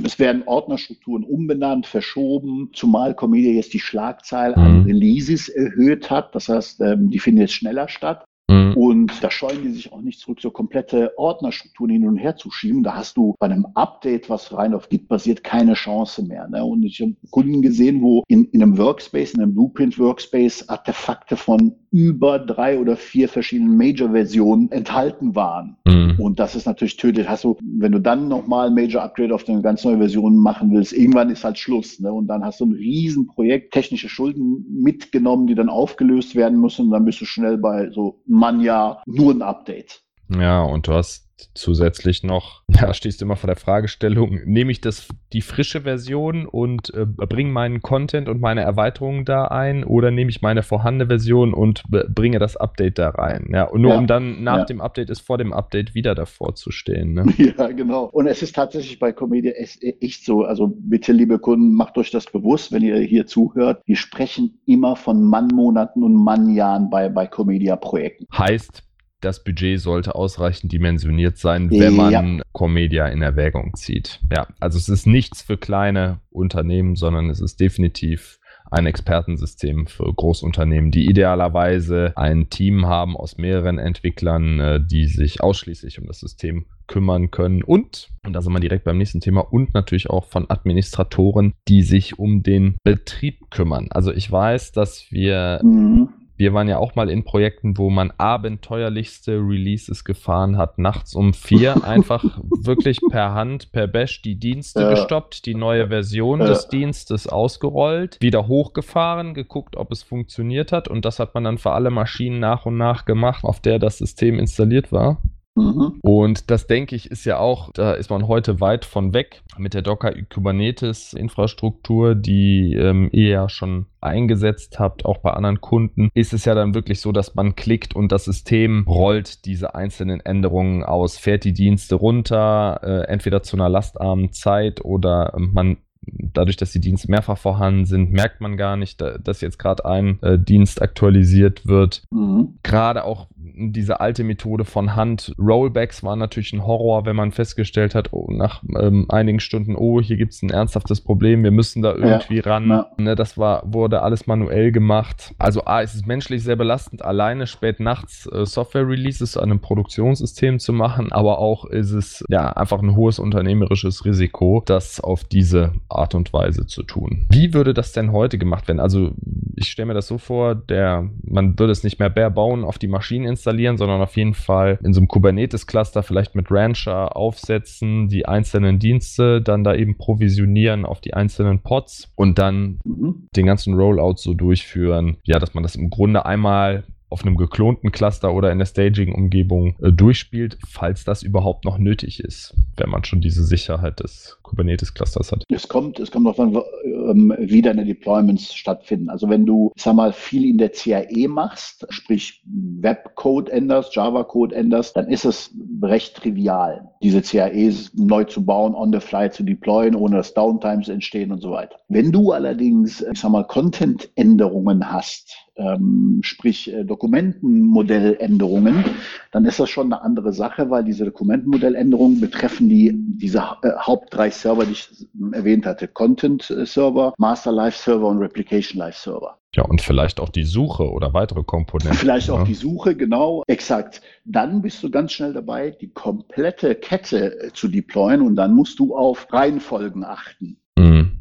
es werden Ordnerstrukturen umbenannt, verschoben, zumal Comedia jetzt die Schlagzahl an mhm. Releases erhöht hat. Das heißt, ähm, die finden jetzt schneller statt. Mhm. Und da scheuen die sich auch nicht zurück, so komplette Ordnerstrukturen hin und her zu schieben. Da hast du bei einem Update, was rein auf Git basiert, keine Chance mehr. Ne? Und ich habe Kunden gesehen, wo in, in einem Workspace, in einem Blueprint-Workspace Artefakte von über drei oder vier verschiedenen Major-Versionen enthalten waren. Mhm. Und das ist natürlich tödlich. Hast du, wenn du dann nochmal ein Major-Upgrade auf eine ganz neue Version machen willst, irgendwann ist halt Schluss. Ne? Und dann hast du ein Riesenprojekt, technische Schulden mitgenommen, die dann aufgelöst werden müssen. Und dann bist du schnell bei so man ja nur ein Update. Ja, und du hast zusätzlich noch, ja, stehst du immer vor der Fragestellung, nehme ich das, die frische Version und äh, bringe meinen Content und meine Erweiterungen da ein oder nehme ich meine vorhandene Version und bringe das Update da rein? Ja, und nur ja, um dann nach ja. dem Update ist vor dem Update wieder davor zu stehen. Ne? Ja, genau. Und es ist tatsächlich bei Comedia echt so, also bitte, liebe Kunden, macht euch das bewusst, wenn ihr hier zuhört. Wir sprechen immer von Mannmonaten und Mannjahren bei, bei Comedia-Projekten. Heißt, das Budget sollte ausreichend dimensioniert sein, wenn man ja. Comedia in Erwägung zieht. Ja, also es ist nichts für kleine Unternehmen, sondern es ist definitiv ein Expertensystem für Großunternehmen, die idealerweise ein Team haben aus mehreren Entwicklern, äh, die sich ausschließlich um das System kümmern können und, und da sind wir direkt beim nächsten Thema, und natürlich auch von Administratoren, die sich um den Betrieb kümmern. Also ich weiß, dass wir mhm wir waren ja auch mal in Projekten, wo man abenteuerlichste Releases gefahren hat, nachts um vier, einfach wirklich per Hand, per Bash die Dienste ja. gestoppt, die neue Version ja. des Dienstes ausgerollt, wieder hochgefahren, geguckt, ob es funktioniert hat und das hat man dann für alle Maschinen nach und nach gemacht, auf der das System installiert war. Mhm. Und das denke ich ist ja auch, da ist man heute weit von weg mit der Docker Kubernetes Infrastruktur, die ähm, ihr ja schon eingesetzt habt, auch bei anderen Kunden, ist es ja dann wirklich so, dass man klickt und das System rollt diese einzelnen Änderungen aus, fährt die Dienste runter, äh, entweder zu einer lastarmen Zeit oder man dadurch, dass die Dienste mehrfach vorhanden sind, merkt man gar nicht, dass jetzt gerade ein äh, Dienst aktualisiert wird. Mhm. Gerade auch diese alte Methode von Hand. Rollbacks war natürlich ein Horror, wenn man festgestellt hat, oh, nach ähm, einigen Stunden, oh, hier gibt es ein ernsthaftes Problem, wir müssen da irgendwie ja. ran. Ja. Ne, das war, wurde alles manuell gemacht. Also A, ist es menschlich sehr belastend, alleine spät nachts äh, Software-Releases an einem Produktionssystem zu machen, aber auch ist es ja einfach ein hohes unternehmerisches Risiko, das auf diese Art und Weise zu tun. Wie würde das denn heute gemacht werden? Also ich stelle mir das so vor, der, man würde es nicht mehr bare bauen, auf die Maschinen installieren, sondern auf jeden Fall in so einem Kubernetes-Cluster vielleicht mit Rancher aufsetzen, die einzelnen Dienste dann da eben provisionieren auf die einzelnen Pods und dann mhm. den ganzen Rollout so durchführen. Ja, dass man das im Grunde einmal auf einem geklonten Cluster oder in der Staging-Umgebung äh, durchspielt, falls das überhaupt noch nötig ist, wenn man schon diese Sicherheit des Kubernetes-Clusters hat. Es kommt, es kommt darauf an, ähm, wie deine Deployments stattfinden. Also wenn du, sag mal, viel in der CAE machst, sprich Webcode änderst, Java-Code änderst, dann ist es recht trivial, diese CAEs neu zu bauen, on the fly zu deployen, ohne dass Downtimes entstehen und so weiter. Wenn du allerdings, ich sag mal, Content-Änderungen hast, ähm, sprich äh, Dokumentenmodelländerungen, dann ist das schon eine andere Sache, weil diese Dokumentenmodelländerungen betreffen die diese äh, Haupt drei Server, die ich erwähnt hatte: Content äh, Server, Master Live Server und Replication Live Server. Ja, und vielleicht auch die Suche oder weitere Komponenten. Vielleicht auch ja. die Suche, genau, exakt. Dann bist du ganz schnell dabei, die komplette Kette äh, zu deployen und dann musst du auf Reihenfolgen achten.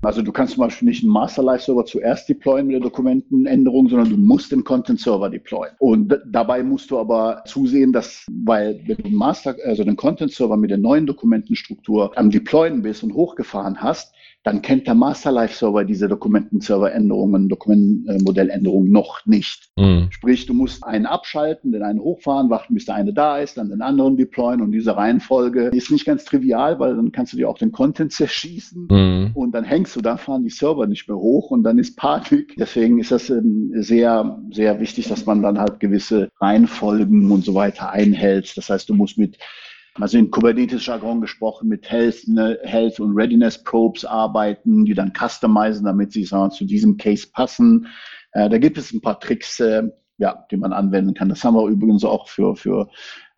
Also du kannst zum Beispiel nicht einen Master Live Server zuerst deployen mit der Dokumentenänderung, sondern du musst den Content Server deployen. Und dabei musst du aber zusehen, dass, weil wenn du Master, also den Content Server mit der neuen Dokumentenstruktur am Deployen bist und hochgefahren hast, dann kennt der Master-Life-Server diese Dokumentenserveränderungen, Dokumentenmodelländerungen noch nicht. Mhm. Sprich, du musst einen abschalten, den einen hochfahren, warten, bis der eine da ist, dann den anderen deployen und diese Reihenfolge ist nicht ganz trivial, weil dann kannst du dir auch den Content zerschießen mhm. und dann hängst du da, fahren die Server nicht mehr hoch und dann ist Panik. Deswegen ist das ähm, sehr, sehr wichtig, dass man dann halt gewisse Reihenfolgen und so weiter einhält. Das heißt, du musst mit also in Kubernetes-Jargon gesprochen, mit Health, ne, Health und Readiness Probes arbeiten, die dann customizen, damit sie sagen, zu diesem Case passen. Äh, da gibt es ein paar Tricks, äh, ja, die man anwenden kann. Das haben wir übrigens auch für, für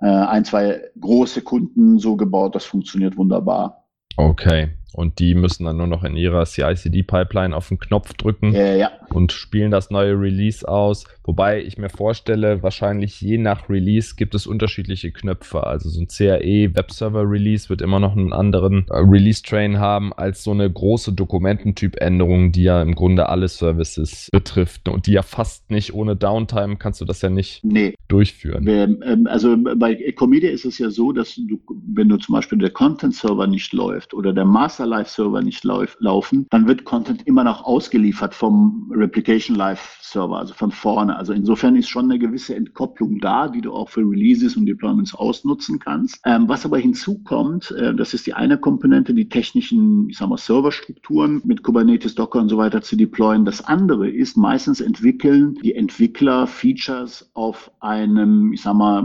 äh, ein, zwei große Kunden so gebaut. Das funktioniert wunderbar. Okay. Und die müssen dann nur noch in ihrer CI-CD-Pipeline auf den Knopf drücken äh, ja. und spielen das neue Release aus. Wobei ich mir vorstelle, wahrscheinlich je nach Release gibt es unterschiedliche Knöpfe. Also so ein CRE Webserver Release wird immer noch einen anderen äh, Release-Train haben als so eine große Dokumententyp-Änderung, die ja im Grunde alle Services betrifft. Und die ja fast nicht ohne Downtime kannst du das ja nicht nee. durchführen. Ähm, also bei Comedia ist es ja so, dass du, wenn du zum Beispiel der Content-Server nicht läuft oder der Master Master Live Server nicht lauf, laufen, dann wird Content immer noch ausgeliefert vom Replication Live Server, also von vorne. Also insofern ist schon eine gewisse Entkopplung da, die du auch für Releases und Deployments ausnutzen kannst. Ähm, was aber hinzukommt, äh, das ist die eine Komponente, die technischen, ich sag mal, Serverstrukturen mit Kubernetes, Docker und so weiter zu deployen. Das andere ist, meistens entwickeln die Entwickler Features auf einem, ich sag mal,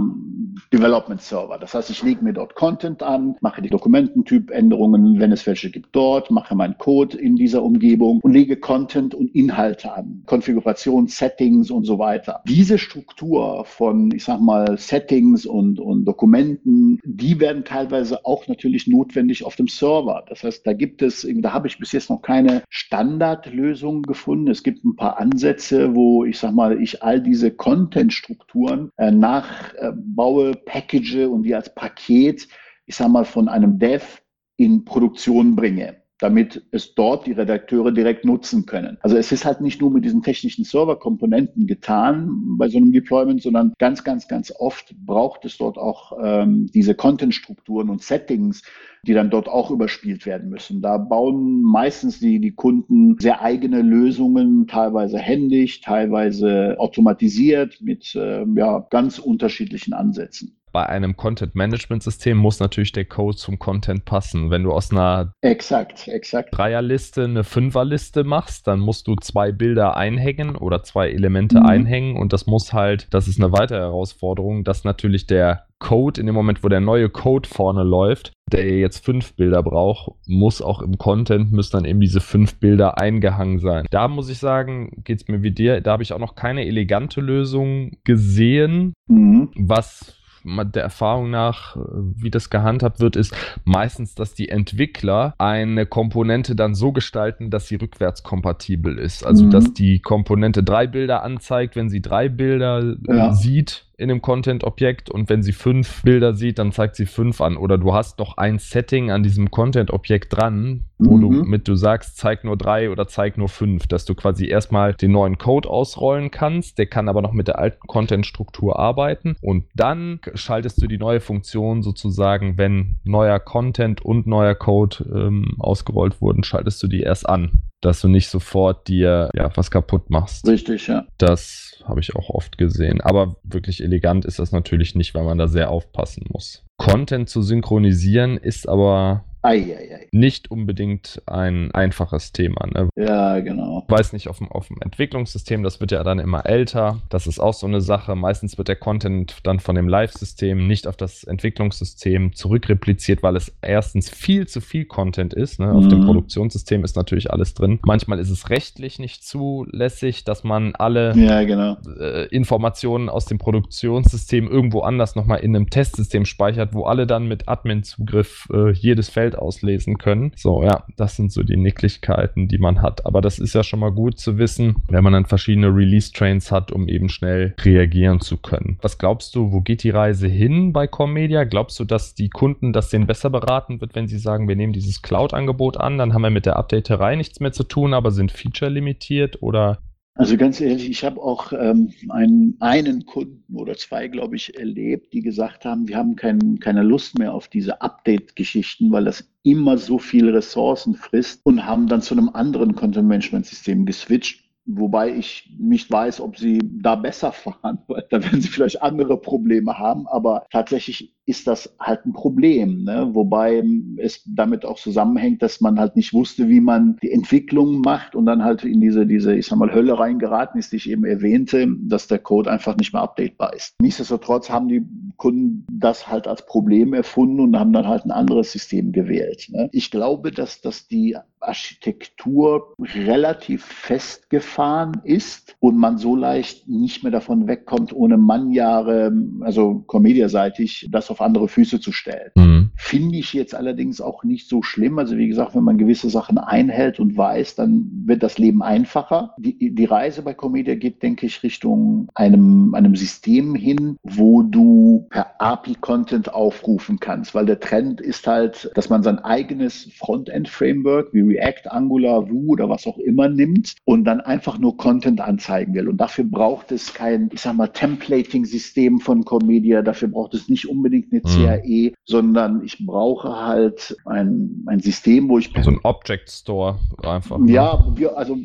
Development Server. Das heißt, ich lege mir dort Content an, mache die Dokumententypänderungen, wenn es welche Cache gibt dort, mache meinen Code in dieser Umgebung und lege Content und Inhalte an, Konfiguration, Settings und so weiter. Diese Struktur von, ich sag mal, Settings und, und Dokumenten, die werden teilweise auch natürlich notwendig auf dem Server. Das heißt, da gibt es, da habe ich bis jetzt noch keine Standardlösung gefunden. Es gibt ein paar Ansätze, wo ich sag mal, ich all diese Content-Strukturen äh, nachbaue, package und die als Paket ich sag mal, von einem Dev in Produktion bringe, damit es dort die Redakteure direkt nutzen können. Also es ist halt nicht nur mit diesen technischen Serverkomponenten getan bei so einem Deployment, sondern ganz, ganz, ganz oft braucht es dort auch ähm, diese Content-Strukturen und Settings, die dann dort auch überspielt werden müssen. Da bauen meistens die, die Kunden sehr eigene Lösungen, teilweise händisch, teilweise automatisiert mit äh, ja, ganz unterschiedlichen Ansätzen bei einem Content-Management-System muss natürlich der Code zum Content passen. Wenn du aus einer exakt, exakt. Dreierliste eine Fünferliste machst, dann musst du zwei Bilder einhängen oder zwei Elemente mhm. einhängen und das muss halt, das ist eine weitere Herausforderung, dass natürlich der Code in dem Moment, wo der neue Code vorne läuft, der jetzt fünf Bilder braucht, muss auch im Content, müssen dann eben diese fünf Bilder eingehangen sein. Da muss ich sagen, geht es mir wie dir, da habe ich auch noch keine elegante Lösung gesehen, mhm. was der Erfahrung nach, äh, wie das gehandhabt wird, ist meistens, dass die Entwickler eine Komponente dann so gestalten, dass sie rückwärtskompatibel ist. Also, mhm. dass die Komponente drei Bilder anzeigt, wenn sie drei Bilder ja. sieht in dem Content-Objekt und wenn sie fünf Bilder sieht, dann zeigt sie fünf an. Oder du hast noch ein Setting an diesem Content-Objekt dran, wo mhm. du mit du sagst, zeig nur drei oder zeig nur fünf, dass du quasi erstmal den neuen Code ausrollen kannst. Der kann aber noch mit der alten Content-Struktur arbeiten und dann schaltest du die neue Funktion sozusagen, wenn neuer Content und neuer Code ähm, ausgerollt wurden, schaltest du die erst an dass du nicht sofort dir ja, was kaputt machst. Richtig, ja. Das habe ich auch oft gesehen. Aber wirklich elegant ist das natürlich nicht, weil man da sehr aufpassen muss. Content zu synchronisieren ist aber Ei, ei, ei. Nicht unbedingt ein einfaches Thema. Ne? Ja, genau. Ich weiß nicht, auf dem, auf dem Entwicklungssystem, das wird ja dann immer älter. Das ist auch so eine Sache. Meistens wird der Content dann von dem Live-System nicht auf das Entwicklungssystem zurückrepliziert, weil es erstens viel zu viel Content ist. Ne? Mhm. Auf dem mhm. Produktionssystem ist natürlich alles drin. Manchmal ist es rechtlich nicht zulässig, dass man alle ja, genau. äh, Informationen aus dem Produktionssystem irgendwo anders nochmal in einem Testsystem speichert, wo alle dann mit Admin-Zugriff äh, jedes Feld auslesen können. So, ja, das sind so die Nicklichkeiten, die man hat. Aber das ist ja schon mal gut zu wissen, wenn man dann verschiedene Release-Trains hat, um eben schnell reagieren zu können. Was glaubst du, wo geht die Reise hin bei Commedia? Glaubst du, dass die Kunden das denen besser beraten wird, wenn sie sagen, wir nehmen dieses Cloud-Angebot an, dann haben wir mit der Updaterei nichts mehr zu tun, aber sind feature-limitiert? Oder Also ganz ehrlich, ich habe auch ähm, einen, einen Kunden oder zwei, glaube ich, erlebt, die gesagt haben, wir haben kein, keine Lust mehr auf diese Update-Geschichten, weil das immer so viele Ressourcen frisst und haben dann zu einem anderen Content-Management-System geswitcht Wobei ich nicht weiß, ob sie da besser fahren, weil da werden sie vielleicht andere Probleme haben. Aber tatsächlich ist das halt ein Problem. Ne? Wobei es damit auch zusammenhängt, dass man halt nicht wusste, wie man die Entwicklung macht und dann halt in diese, diese, ich sag mal, Hölle reingeraten ist, die ich eben erwähnte, dass der Code einfach nicht mehr updatebar ist. Nichtsdestotrotz haben die Kunden das halt als Problem erfunden und haben dann halt ein anderes System gewählt. Ne? Ich glaube, dass, dass die Architektur relativ festgefahren ist und man so leicht nicht mehr davon wegkommt, ohne Mannjahre, also Comedia-seitig, das auf andere Füße zu stellen. Mhm. Finde ich jetzt allerdings auch nicht so schlimm. Also wie gesagt, wenn man gewisse Sachen einhält und weiß, dann wird das Leben einfacher. Die, die Reise bei Comedia geht, denke ich, Richtung einem, einem System hin, wo du per API-Content aufrufen kannst, weil der Trend ist halt, dass man sein eigenes Frontend-Framework wie React, Angular, Vue oder was auch immer nimmt und dann einfach nur Content anzeigen will. Und dafür braucht es kein, ich sag mal, Templating-System von Comedia. Dafür braucht es nicht unbedingt eine mhm. CAE, sondern ich brauche halt ein, ein System, wo ich. So also ein Object Store einfach. Ne? Ja, also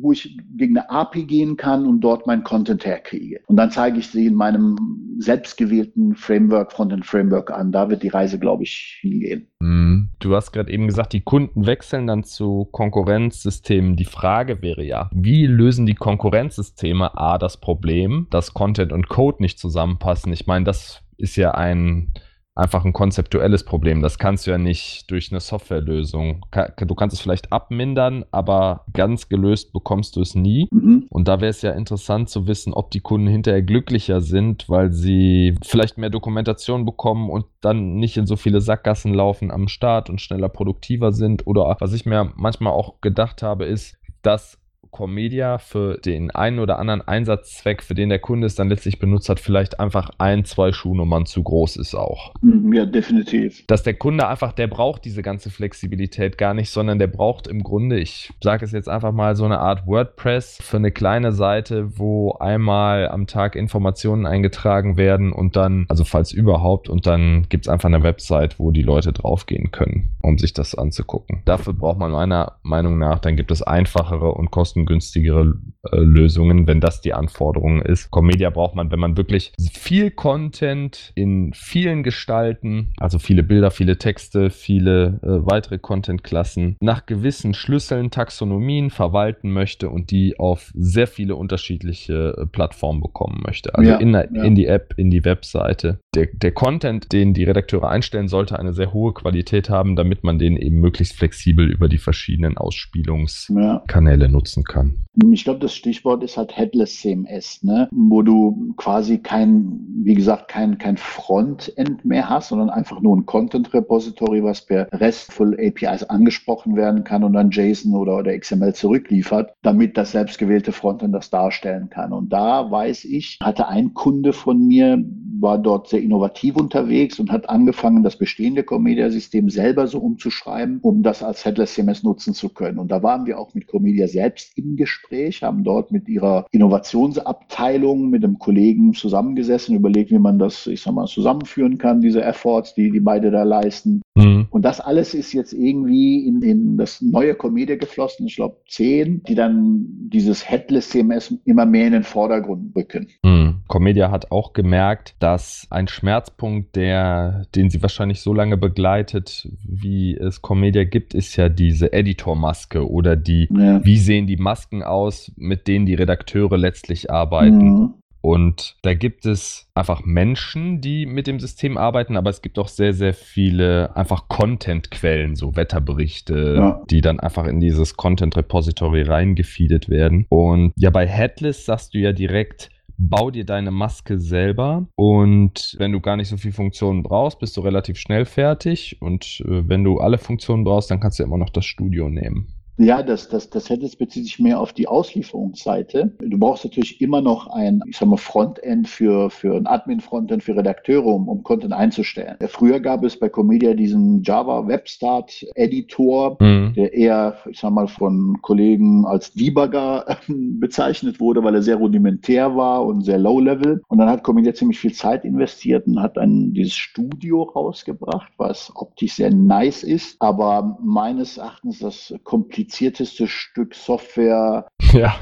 wo ich gegen eine API gehen kann und dort meinen Content herkriege. Und dann zeige ich sie in meinem selbstgewählten Framework, Frontend Framework an. Da wird die Reise, glaube ich, hingehen. Mhm. Du hast gerade eben gesagt, die Kunden wechseln dann zu Konkurrenzsystemen. Die Frage wäre ja, wie lösen die Konkurrenzsysteme A das Problem, dass Content und Code nicht zusammenpassen? Ich meine, das ist ja ein einfach ein konzeptuelles Problem. Das kannst du ja nicht durch eine Softwarelösung. Du kannst es vielleicht abmindern, aber ganz gelöst bekommst du es nie. Mhm. Und da wäre es ja interessant zu wissen, ob die Kunden hinterher glücklicher sind, weil sie vielleicht mehr Dokumentation bekommen und dann nicht in so viele Sackgassen laufen am Start und schneller produktiver sind. Oder was ich mir manchmal auch gedacht habe, ist, dass Comedia für den einen oder anderen Einsatzzweck, für den der Kunde es dann letztlich benutzt hat, vielleicht einfach ein, zwei Schuhnummern zu groß ist auch. Mhm, ja, definitiv. Dass der Kunde einfach, der braucht diese ganze Flexibilität gar nicht, sondern der braucht im Grunde, ich sage es jetzt einfach mal, so eine Art WordPress für eine kleine Seite, wo einmal am Tag Informationen eingetragen werden und dann, also falls überhaupt, und dann gibt es einfach eine Website, wo die Leute draufgehen können, um sich das anzugucken. Dafür braucht man meiner Meinung nach, dann gibt es einfachere und kostenlose kostengünstigere äh, Lösungen, wenn das die Anforderung ist. Comedia braucht man, wenn man wirklich viel Content in vielen Gestalten, also viele Bilder, viele Texte, viele äh, weitere Content-Klassen nach gewissen Schlüsseln, Taxonomien verwalten möchte und die auf sehr viele unterschiedliche äh, Plattformen bekommen möchte. Also ja, in, ja. in, die App, in die Webseite. Der, der Content, den die Redakteure einstellen, sollte eine sehr hohe Qualität haben, damit man den eben möglichst flexibel über die verschiedenen Ausspielungskanäle ja. nutzen kann kann. Ich glaube, das Stichwort ist halt Headless CMS, ne? wo du quasi kein, wie gesagt, kein, kein Frontend mehr hast, sondern einfach nur ein Content Repository, was per RESTful APIs angesprochen werden kann und dann JSON oder, oder XML zurückliefert, damit das selbstgewählte Frontend das darstellen kann. Und da weiß ich, hatte ein Kunde von mir, war dort sehr innovativ unterwegs und hat angefangen, das bestehende Comedia-System selber so umzuschreiben, um das als Headless CMS nutzen zu können. Und da waren wir auch mit Comedia selbst im Gespräch, haben dort mit ihrer Innovationsabteilung, mit einem Kollegen zusammengesessen, überlegt, wie man das, ich sag mal, zusammenführen kann, diese Efforts, die die beide da leisten. Mhm. Und das alles ist jetzt irgendwie in, in das neue Comedia geflossen, ich glaube zehn, die dann dieses Headless CMS immer mehr in den Vordergrund rücken. Mhm. Comedia hat auch gemerkt, dass ein Schmerzpunkt, der, den sie wahrscheinlich so lange begleitet, wie es Comedia gibt, ist ja diese Editor-Maske oder die, ja. wie sehen die Masken aus, mit denen die Redakteure letztlich arbeiten. Mhm. Und da gibt es einfach Menschen, die mit dem System arbeiten, aber es gibt auch sehr, sehr viele einfach Content-Quellen, so Wetterberichte, ja. die dann einfach in dieses Content-Repository reingefeedet werden. Und ja, bei Headless sagst du ja direkt, bau dir deine Maske selber und wenn du gar nicht so viel Funktionen brauchst, bist du relativ schnell fertig und äh, wenn du alle Funktionen brauchst, dann kannst du immer noch das Studio nehmen. Ja, das, das, das hätte es bezieht sich mehr auf die Auslieferungsseite. Du brauchst natürlich immer noch ein, ich sag mal, Frontend für, für ein Admin-Frontend für Redakteure, um, um Content einzustellen. Früher gab es bei Comedia diesen Java Webstart Editor, mhm. der eher, ich sag mal, von Kollegen als Debugger äh, bezeichnet wurde, weil er sehr rudimentär war und sehr low-level. Und dann hat Comedia ziemlich viel Zeit investiert und hat dann dieses Studio rausgebracht, was optisch sehr nice ist, aber meines Erachtens das komplett komplizierteste Stück Software. Ja.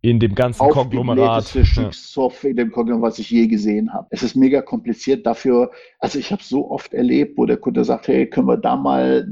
In dem ganzen Konglomerat. Stück ja. Software in dem Konglomerat, was ich je gesehen habe. Es ist mega kompliziert dafür. Also ich habe so oft erlebt, wo der Kunde sagt, hey, können wir da mal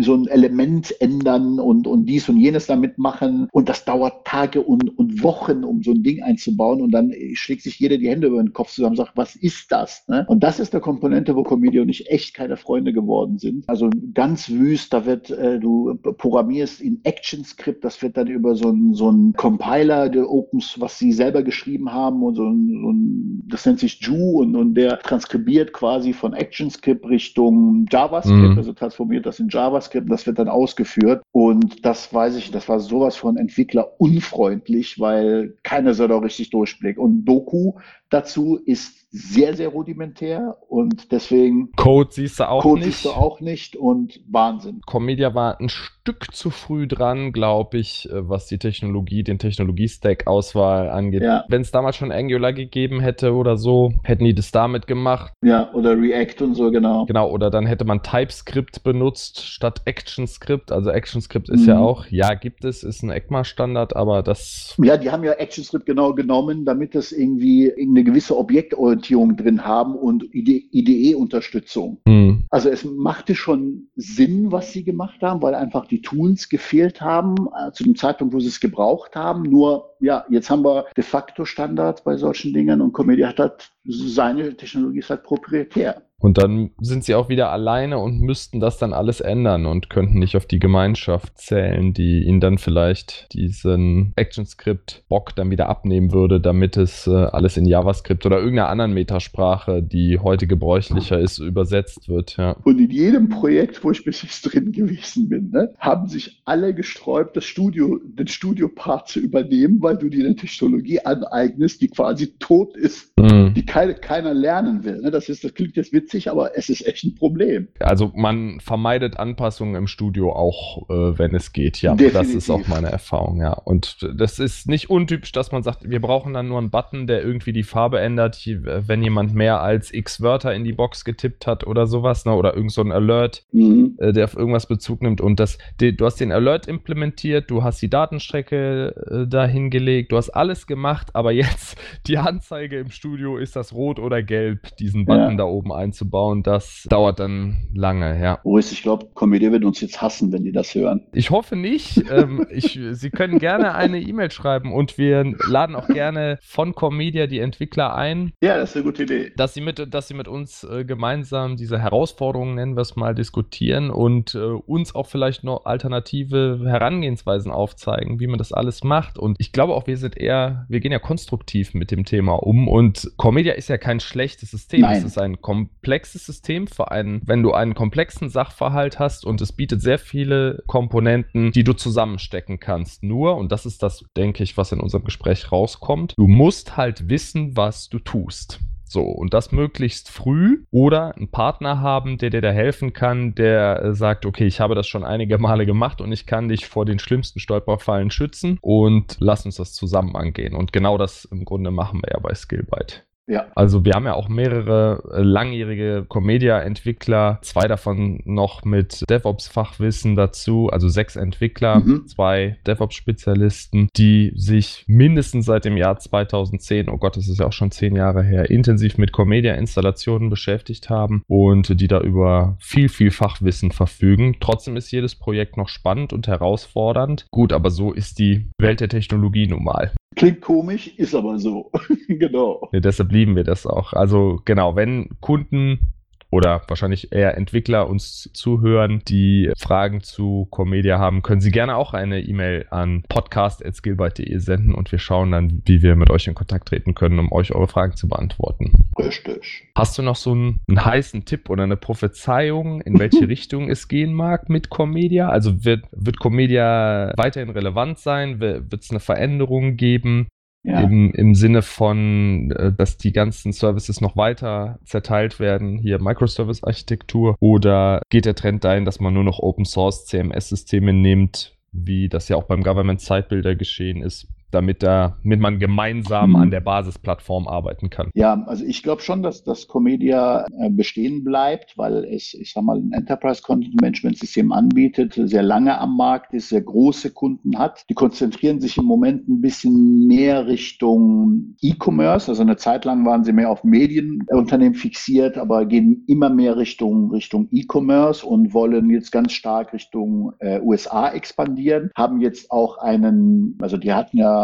so ein Element ändern und, und dies und jenes damit machen. Und das dauert Tage und, und Wochen, um so ein Ding einzubauen. Und dann schlägt sich jeder die Hände über den Kopf zusammen und sagt, was ist das? Ne? Und das ist der Komponente, wo Comedia und ich echt keine Freunde geworden sind. Also ganz wüst, da wird, äh, du programmierst in ActionScript, das wird dann über so ein, so ein Compiler, der Opens, was sie selber geschrieben haben und so ein, so ein das nennt sich Ju und, und der transkribiert quasi von ActionScript Richtung JavaScript, mhm. also transformiert das in JavaScript, das wird dann ausgeführt. Und das weiß ich, das war sowas von Entwickler unfreundlich, weil keiner soll da richtig durchblicken. Und Doku dazu ist sehr, sehr rudimentär und deswegen. Code siehst du auch Code nicht. siehst du auch nicht und Wahnsinn. Comedia war ein Stück zu früh dran, glaube ich, äh, was die Technologie, den Technologie-Stack-Auswahl angeht. Ja. Wenn es damals schon Angular gegeben hätte oder so, hätten die das damit gemacht. Ja, oder React und so, genau. Genau, oder dann hätte man TypeScript benutzt statt ActionScript. Also ActionScript ist mhm. ja auch, ja, gibt es, ist ein ECMA-Standard, aber das. Ja, die haben ja ActionScript genau genommen, damit das irgendwie eine gewisse Objektorientierung drin haben und IDE-Unterstützung. Mhm. Also es machte schon Sinn, was sie gemacht haben, weil einfach die Tools gefehlt haben äh, zu dem Zeitpunkt, wo sie es gebraucht haben. Nur, ja, jetzt haben wir de facto Standards bei solchen Dingen und Comedia hat halt seine Technologie ist halt proprietär. Und dann sind sie auch wieder alleine und müssten das dann alles ändern und könnten nicht auf die Gemeinschaft zählen, die ihnen dann vielleicht diesen ActionScript-Bock dann wieder abnehmen würde, damit es äh, alles in JavaScript oder irgendeiner anderen Metasprache, die heute gebräuchlicher ist, übersetzt wird. Ja. Und in jedem Projekt, wo ich bis jetzt drin gewesen bin, ne, haben sich alle gesträubt, das Studio, den Studio-Part zu übernehmen, weil du dir eine Technologie aneignest, die quasi tot ist, mhm. Die keine, keiner lernen will. Ne? Das, ist, das klingt jetzt witzig, aber es ist echt ein Problem. Also man vermeidet Anpassungen im Studio auch, äh, wenn es geht. Ja, Definitiv. das ist auch meine Erfahrung, ja. Und das ist nicht untypisch, dass man sagt, wir brauchen dann nur einen Button, der irgendwie die Farbe ändert, wenn jemand mehr als x Wörter in die Box getippt hat oder sowas, ne? oder irgend so ein Alert, mhm. äh, der auf irgendwas Bezug nimmt. Und das, die, du hast den Alert implementiert, du hast die Datenstrecke äh, dahingelegt, du hast alles gemacht, aber jetzt die Anzeige im Studio ist das rot oder gelb, diesen Button ja. da oben einzubauen, das dauert dann lange, ja. Boris, ich glaube, Comedia wird uns jetzt hassen, wenn die das hören. Ich hoffe nicht. ähm, ich, Sie können gerne eine E-Mail schreiben und wir laden auch gerne von Comedia die Entwickler ein. Ja, das ist eine gute Idee. Dass sie mit, dass sie mit uns äh, gemeinsam diese Herausforderungen, nennen wir es mal, diskutieren und äh, uns auch vielleicht noch alternative Herangehensweisen aufzeigen, wie man das alles macht. Und ich glaube auch, wir sind eher, wir gehen ja konstruktiv mit dem Thema um und Comedia ist ja kein schlechtes System. Nein. Es ist ein komplexes System für einen, wenn du einen komplexen Sachverhalt hast und es bietet sehr viele Komponenten, die du zusammenstecken kannst. Nur, und das ist das, denke ich, was in unserem Gespräch rauskommt, du musst halt wissen, was du tust. So, und das möglichst früh oder einen Partner haben, der dir da helfen kann, der äh, sagt, okay, ich habe das schon einige Male gemacht und ich kann dich vor den schlimmsten Stolperfallen schützen und lass uns das zusammen angehen. Und genau das im Grunde machen wir ja bei Skillbyte. Ja. Also wir haben ja auch mehrere äh, langjährige Comedia-Entwickler, zwei davon noch mit DevOps-Fachwissen dazu, also sechs Entwickler, mhm. zwei DevOps-Spezialisten, die sich mindestens seit dem Jahr 2010, oh Gott, das ist ja auch schon zehn Jahre her, intensiv mit Comedia-Installationen beschäftigt haben und die da über viel, viel Fachwissen verfügen. Trotzdem ist jedes Projekt noch spannend und herausfordernd. Gut, aber so ist die Welt der Technologie nun mal. Klingt komisch, ist aber so. genau. Ja, deshalb lieben wir das auch. Also genau, wenn Kunden oder wahrscheinlich eher Entwickler uns zuhören, die Fragen zu Comedia haben, können Sie gerne auch eine E-Mail an podcast.skillbyte.de senden und wir schauen dann, wie wir mit euch in Kontakt treten können, um euch eure Fragen zu beantworten. Richtig. Hast du noch so einen, einen heißen Tipp oder eine Prophezeiung, in welche Richtung es gehen mag mit Comedia? Also wird, wird Comedia weiterhin relevant sein? Wird es eine Veränderung geben? Ja. Im, Im Sinne von, äh, dass die ganzen Services noch weiter zerteilt werden, hier Microservice-Architektur, oder geht der Trend dahin, dass man nur noch Open Source CMS-Systeme nimmt, wie das ja auch beim Government Sidebuilder geschehen ist, damit, da, damit man gemeinsam an der Basisplattform arbeiten kann. Ja, also ich glaube schon, dass das Comedia äh, bestehen bleibt, weil es, ich sag mal, ein Enterprise Content Management System anbietet, sehr lange am Markt ist, sehr große Kunden hat. Die konzentrieren sich im Moment ein bisschen mehr Richtung E-Commerce. Also eine Zeit lang waren sie mehr auf Medienunternehmen fixiert, aber gehen immer mehr Richtung Richtung E-Commerce und wollen jetzt ganz stark Richtung äh, USA expandieren. Haben jetzt auch einen, also die hatten ja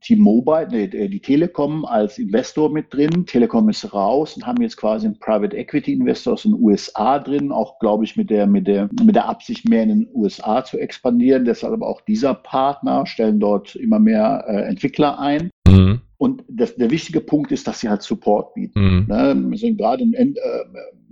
T-Mobile, nee, die Telekom als Investor mit drin. Telekom ist raus und haben jetzt quasi einen Private Equity Investor aus den USA drin, auch glaube ich mit der, mit der, mit der Absicht mehr in den USA zu expandieren. Deshalb aber auch dieser Partner stellen dort immer mehr äh, Entwickler ein. Mhm. Und das, der wichtige Punkt ist, dass sie halt Support bieten. Mhm. Ne? Also gerade in äh,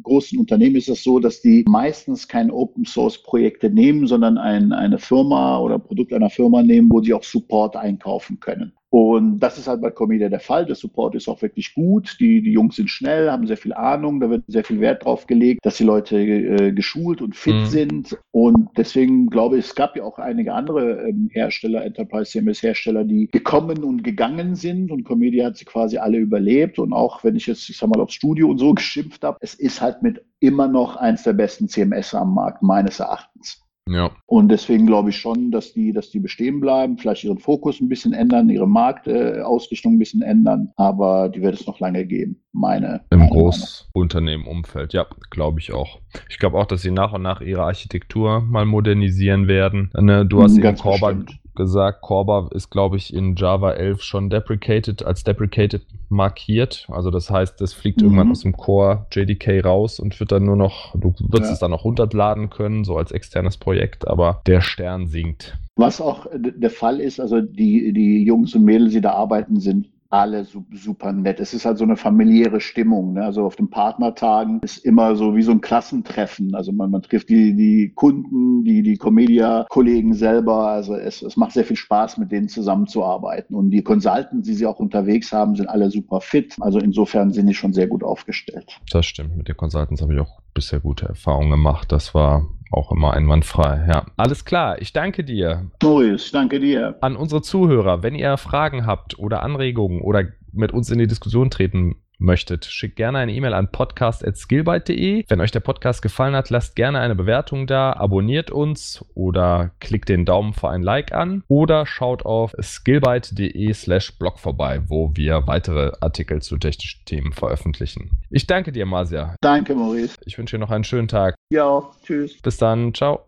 großen Unternehmen ist es so, dass die meistens keine Open Source Projekte nehmen, sondern ein, eine Firma oder Produkt einer Firma nehmen, wo sie auch Support einkaufen können. Und das ist halt bei Comedia der Fall. Der Support ist auch wirklich gut. Die, die Jungs sind schnell, haben sehr viel Ahnung. Da wird sehr viel Wert drauf gelegt, dass die Leute äh, geschult und fit mhm. sind. Und deswegen glaube ich, es gab ja auch einige andere ähm, Hersteller, Enterprise CMS Hersteller, die gekommen und gegangen sind. Und Comedia hat sie quasi alle überlebt. Und auch wenn ich jetzt, ich sag mal, aufs Studio und so geschimpft habe, es ist halt mit immer noch eins der besten CMS am Markt, meines Erachtens. Ja. Und deswegen glaube ich schon, dass die, dass die bestehen bleiben, vielleicht ihren Fokus ein bisschen ändern, ihre Marktausrichtung äh, ein bisschen ändern, aber die wird es noch lange geben. Meine. Im Großunternehmenumfeld, ja, glaube ich auch. Ich glaube auch, dass sie nach und nach ihre Architektur mal modernisieren werden. Ne, du hast hm, eben Corba, gesagt, Corba ist, glaube ich, in Java 11 schon deprecated, als deprecated markiert. Also das heißt, das fliegt mhm. irgendwann aus dem Core JDK raus und wird dann nur noch, du wirst ja. es dann noch runterladen können, so als externes Projekt, aber der Stern sinkt. Was auch der Fall ist, also die, die Jungs und Mädels, die da arbeiten, sind alle super nett. Es ist halt so eine familiäre Stimmung. Ne? Also auf den Partnertagen ist immer so wie so ein Klassentreffen. Also man, man trifft die, die Kunden, die, die Comedia-Kollegen selber. Also es, es macht sehr viel Spaß, mit denen zusammenzuarbeiten. Und die Consultants, die sie auch unterwegs haben, sind alle super fit. Also insofern sind die schon sehr gut aufgestellt. Das stimmt. Mit den Consultants habe ich auch bisher gute Erfahrungen gemacht. Das war auch immer einwandfrei. Ja, alles klar. Ich danke dir. Maurice, ich danke dir. An unsere Zuhörer, wenn ihr Fragen habt oder Anregungen oder mit uns in die Diskussion treten möchtet, schickt gerne eine E-Mail an podcast.skillbyte.de. Wenn euch der Podcast gefallen hat, lasst gerne eine Bewertung da, abonniert uns oder klickt den Daumen für ein Like an oder schaut auf skillbyte.de slash blog vorbei, wo wir weitere Artikel zu technischen Themen veröffentlichen. Ich danke dir, Masia. Danke, Maurice. Ich wünsche dir noch einen schönen Tag. Ja, tschüss. Bis dann, ciao.